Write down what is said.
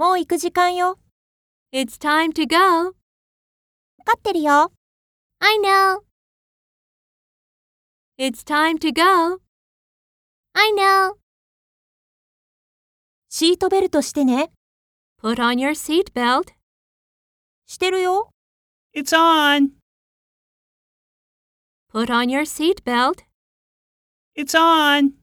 もう行く時間よ。It's time to go. 分かってるよ。I know. It's time to go. I know. シートベルトしてね。Put on your seatbelt. してるよ。It's on. Put on your seatbelt. It's on.